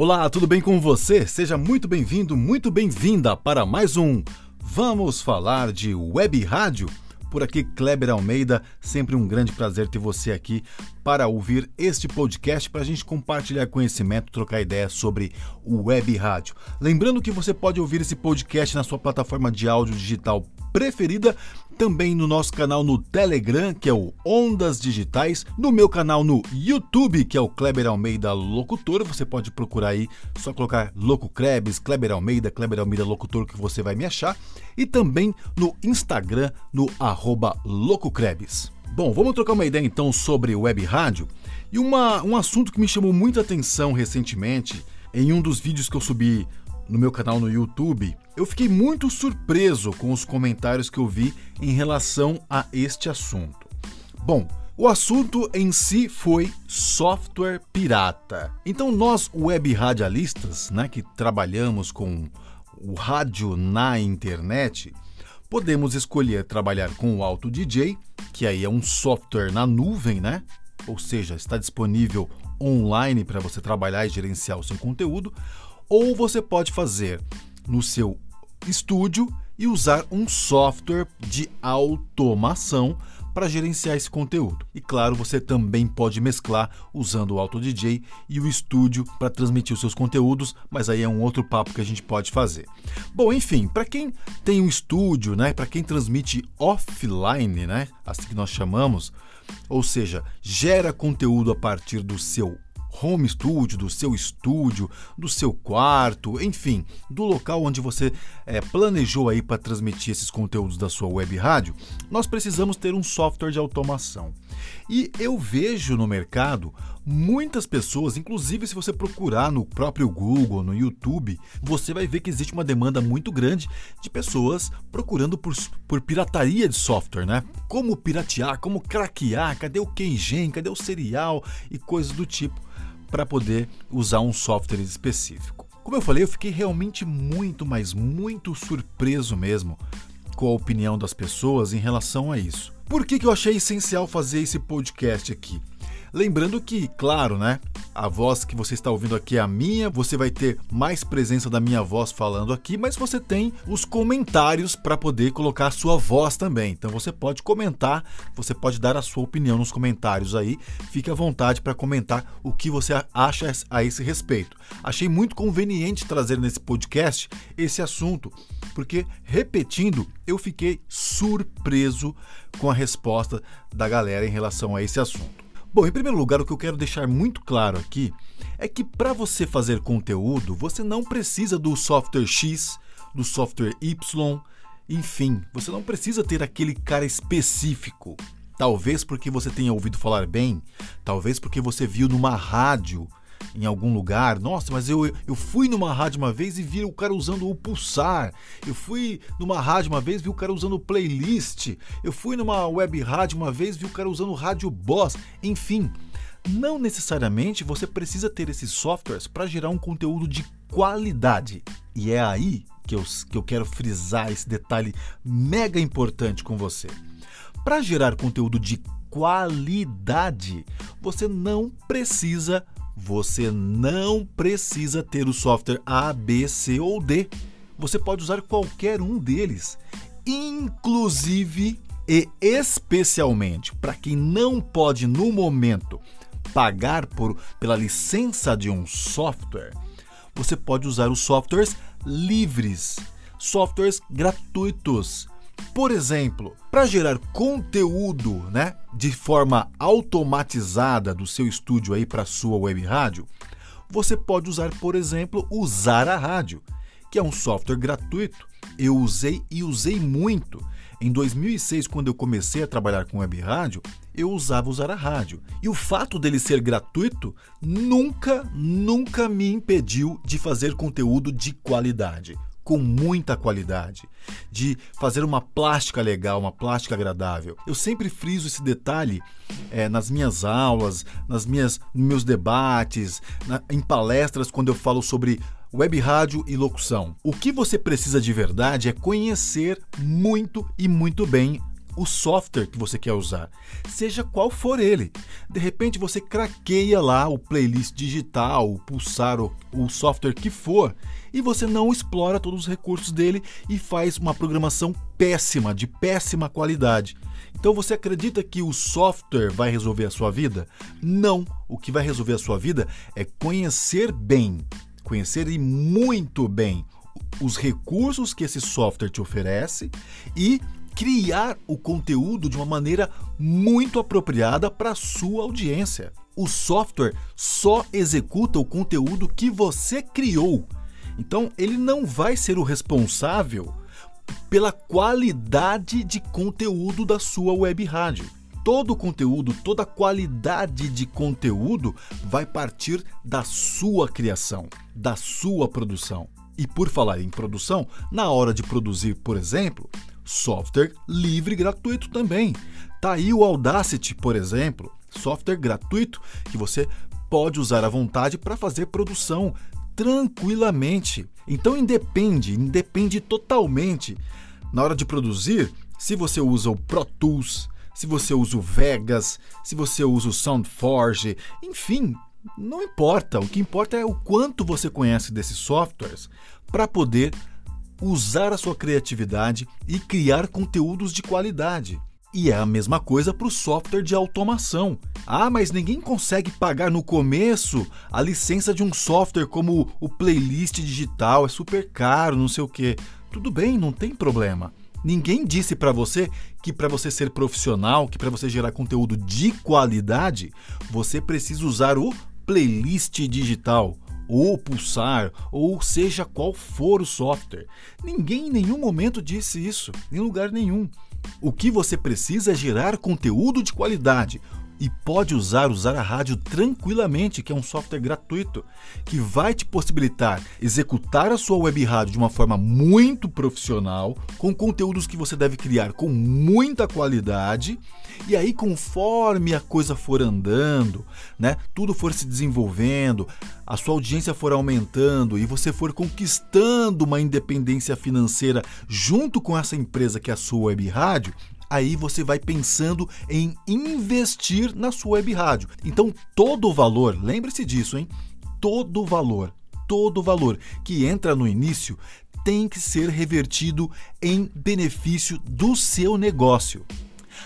Olá, tudo bem com você? Seja muito bem-vindo, muito bem-vinda para mais um Vamos Falar de Web Rádio. Por aqui, Kleber Almeida, sempre um grande prazer ter você aqui para ouvir este podcast, para a gente compartilhar conhecimento, trocar ideias sobre o web rádio. Lembrando que você pode ouvir esse podcast na sua plataforma de áudio digital preferida, também no nosso canal no Telegram, que é o Ondas Digitais, no meu canal no YouTube, que é o Kleber Almeida Locutor. Você pode procurar aí, só colocar Loco Krebs, Kleber Almeida, Kleber Almeida Locutor, que você vai me achar. E também no Instagram, no arroba LocoKrebs. Bom, vamos trocar uma ideia então sobre web rádio. E uma, um assunto que me chamou muita atenção recentemente, em um dos vídeos que eu subi no meu canal no YouTube, eu fiquei muito surpreso com os comentários que eu vi em relação a este assunto. Bom, o assunto em si foi software pirata. Então nós web radialistas, né, que trabalhamos com o rádio na internet, podemos escolher trabalhar com o Auto DJ, que aí é um software na nuvem, né? Ou seja, está disponível online para você trabalhar e gerenciar o seu conteúdo, ou você pode fazer no seu estúdio e usar um software de automação para gerenciar esse conteúdo. E claro, você também pode mesclar usando o Auto DJ e o estúdio para transmitir os seus conteúdos, mas aí é um outro papo que a gente pode fazer. Bom, enfim, para quem tem um estúdio, né, para quem transmite offline, né, assim que nós chamamos, ou seja, gera conteúdo a partir do seu home studio, do seu estúdio, do seu quarto, enfim, do local onde você é, planejou aí para transmitir esses conteúdos da sua web rádio, nós precisamos ter um software de automação. E eu vejo no mercado muitas pessoas, inclusive se você procurar no próprio Google, no YouTube, você vai ver que existe uma demanda muito grande de pessoas procurando por, por pirataria de software, né? Como piratear, como craquear, cadê o Kengen, cadê o serial e coisas do tipo para poder usar um software específico. Como eu falei, eu fiquei realmente muito, mas muito surpreso mesmo com a opinião das pessoas em relação a isso. Por que, que eu achei essencial fazer esse podcast aqui? Lembrando que, claro, né? A voz que você está ouvindo aqui é a minha, você vai ter mais presença da minha voz falando aqui, mas você tem os comentários para poder colocar sua voz também. Então você pode comentar, você pode dar a sua opinião nos comentários aí. Fique à vontade para comentar o que você acha a esse respeito. Achei muito conveniente trazer nesse podcast esse assunto, porque repetindo, eu fiquei surpreso com a resposta da galera em relação a esse assunto. Bom, em primeiro lugar, o que eu quero deixar muito claro aqui é que para você fazer conteúdo, você não precisa do software X, do software Y, enfim, você não precisa ter aquele cara específico. Talvez porque você tenha ouvido falar bem, talvez porque você viu numa rádio em algum lugar. Nossa, mas eu, eu fui numa rádio uma vez e vi o cara usando o pulsar. Eu fui numa rádio uma vez e vi o cara usando playlist. Eu fui numa web rádio uma vez e vi o cara usando rádio boss. Enfim, não necessariamente você precisa ter esses softwares para gerar um conteúdo de qualidade. E é aí que eu, que eu quero frisar esse detalhe mega importante com você. Para gerar conteúdo de qualidade, você não precisa você não precisa ter o software A, B, C ou D. Você pode usar qualquer um deles, inclusive e especialmente para quem não pode no momento pagar por, pela licença de um software, você pode usar os softwares livres, softwares gratuitos por exemplo, para gerar conteúdo, né, de forma automatizada do seu estúdio aí para sua web rádio, você pode usar, por exemplo, o Zara Rádio, que é um software gratuito. Eu usei e usei muito. Em 2006, quando eu comecei a trabalhar com web rádio, eu usava o Zara Rádio. E o fato dele ser gratuito nunca, nunca me impediu de fazer conteúdo de qualidade com muita qualidade, de fazer uma plástica legal, uma plástica agradável. Eu sempre friso esse detalhe é, nas minhas aulas, nas minhas, nos meus debates, na, em palestras quando eu falo sobre web rádio e locução. O que você precisa de verdade é conhecer muito e muito bem o software que você quer usar, seja qual for ele. De repente você craqueia lá o playlist digital, o pulsar, o, o software que for, e você não explora todos os recursos dele e faz uma programação péssima, de péssima qualidade. Então você acredita que o software vai resolver a sua vida? Não. O que vai resolver a sua vida é conhecer bem, conhecer e muito bem os recursos que esse software te oferece e criar o conteúdo de uma maneira muito apropriada para sua audiência. O software só executa o conteúdo que você criou. Então, ele não vai ser o responsável pela qualidade de conteúdo da sua web rádio. Todo o conteúdo, toda a qualidade de conteúdo vai partir da sua criação, da sua produção. E por falar em produção, na hora de produzir, por exemplo, software livre e gratuito também. Tá aí o Audacity, por exemplo, software gratuito que você pode usar à vontade para fazer produção tranquilamente. Então independe, independe totalmente na hora de produzir se você usa o Pro Tools, se você usa o Vegas, se você usa o SoundForge, enfim, não importa, o que importa é o quanto você conhece desses softwares para poder usar a sua criatividade e criar conteúdos de qualidade. E é a mesma coisa para o software de automação. Ah, mas ninguém consegue pagar no começo a licença de um software como o playlist digital, é super caro, não sei o que. Tudo bem, não tem problema. Ninguém disse para você que para você ser profissional, que para você gerar conteúdo de qualidade, você precisa usar o playlist digital, ou Pulsar, ou seja qual for o software. Ninguém em nenhum momento disse isso, em lugar nenhum. O que você precisa é gerar conteúdo de qualidade, e pode usar usar a rádio tranquilamente, que é um software gratuito que vai te possibilitar executar a sua web rádio de uma forma muito profissional, com conteúdos que você deve criar com muita qualidade. E aí, conforme a coisa for andando, né, tudo for se desenvolvendo, a sua audiência for aumentando e você for conquistando uma independência financeira junto com essa empresa que é a sua web rádio, aí você vai pensando em investir na sua web rádio. Então, todo o valor, lembre-se disso, hein? Todo o valor, todo o valor que entra no início tem que ser revertido em benefício do seu negócio.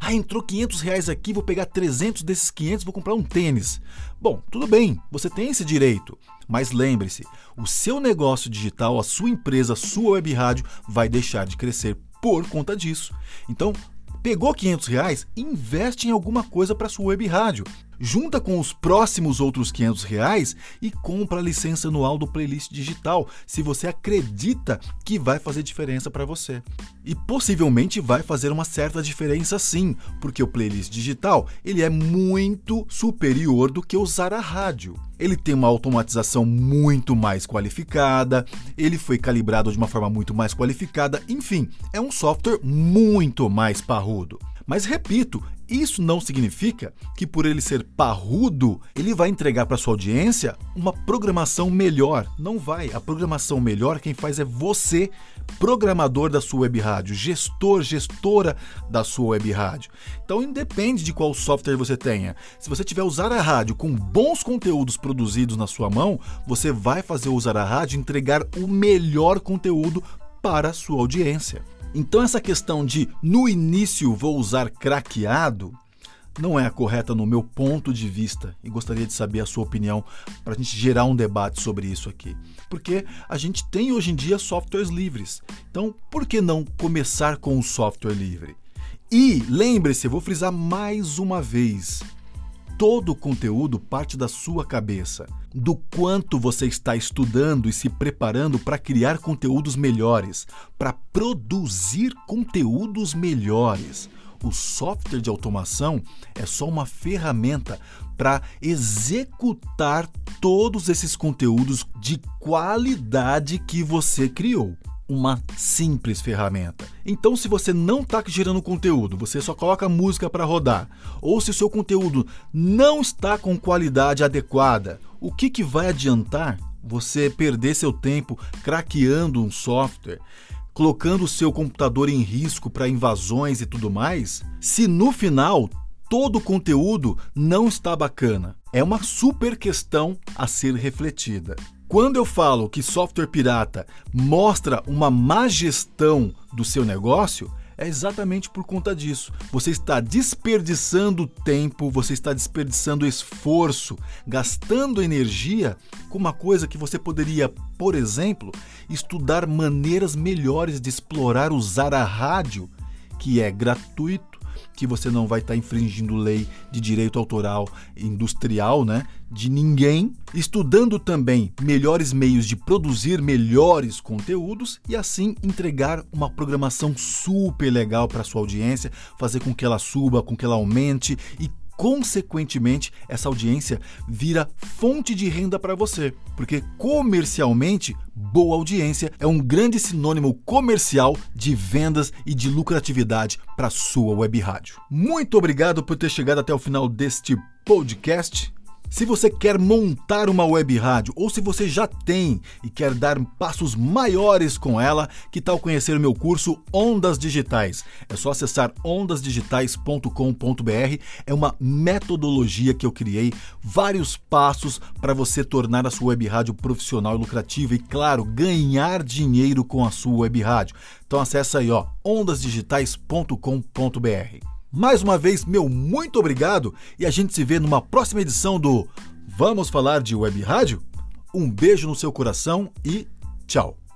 Ah, entrou 500 reais aqui, vou pegar 300 desses 500, vou comprar um tênis. Bom, tudo bem, você tem esse direito. Mas lembre-se, o seu negócio digital, a sua empresa, a sua web rádio vai deixar de crescer por conta disso. Então, Pegou 500 reais? Investe em alguma coisa para sua web rádio. Junta com os próximos outros 500 reais e compra a licença anual do playlist digital, se você acredita que vai fazer diferença para você. E possivelmente vai fazer uma certa diferença sim, porque o playlist digital ele é muito superior do que usar a rádio. Ele tem uma automatização muito mais qualificada, ele foi calibrado de uma forma muito mais qualificada, enfim, é um software muito mais parrudo. Mas repito, isso não significa que por ele ser parrudo, ele vai entregar para sua audiência uma programação melhor. Não vai. A programação melhor quem faz é você, programador da sua web rádio, gestor, gestora da sua web rádio. Então independe de qual software você tenha. Se você tiver usar a rádio com bons conteúdos produzidos na sua mão, você vai fazer usar a rádio entregar o melhor conteúdo para a sua audiência. Então, essa questão de no início vou usar craqueado não é a correta no meu ponto de vista e gostaria de saber a sua opinião para a gente gerar um debate sobre isso aqui. Porque a gente tem hoje em dia softwares livres. Então, por que não começar com o software livre? E lembre-se, vou frisar mais uma vez: todo o conteúdo parte da sua cabeça, do quanto você está estudando e se preparando para criar conteúdos melhores, para produzir conteúdos melhores. O software de automação é só uma ferramenta para executar todos esses conteúdos de qualidade que você criou uma simples ferramenta. Então, se você não está gerando conteúdo, você só coloca música para rodar, ou se o seu conteúdo não está com qualidade adequada, o que, que vai adiantar você perder seu tempo craqueando um software? colocando o seu computador em risco para invasões e tudo mais, se no final todo o conteúdo não está bacana? É uma super questão a ser refletida. Quando eu falo que software pirata mostra uma má gestão do seu negócio, é exatamente por conta disso. Você está desperdiçando tempo, você está desperdiçando esforço, gastando energia com uma coisa que você poderia, por exemplo, estudar maneiras melhores de explorar usar a rádio, que é gratuito que você não vai estar tá infringindo lei de direito autoral industrial, né? De ninguém, estudando também melhores meios de produzir melhores conteúdos e assim entregar uma programação super legal para sua audiência, fazer com que ela suba, com que ela aumente e consequentemente, essa audiência vira fonte de renda para você, porque comercialmente, boa audiência é um grande sinônimo comercial de vendas e de lucratividade para sua web rádio. Muito obrigado por ter chegado até o final deste podcast. Se você quer montar uma web rádio ou se você já tem e quer dar passos maiores com ela, que tal conhecer o meu curso Ondas Digitais? É só acessar ondasdigitais.com.br. É uma metodologia que eu criei, vários passos para você tornar a sua web rádio profissional e lucrativa e, claro, ganhar dinheiro com a sua web rádio. Então acessa aí, ó, ondasdigitais.com.br. Mais uma vez, meu muito obrigado e a gente se vê numa próxima edição do Vamos Falar de Web Rádio? Um beijo no seu coração e tchau!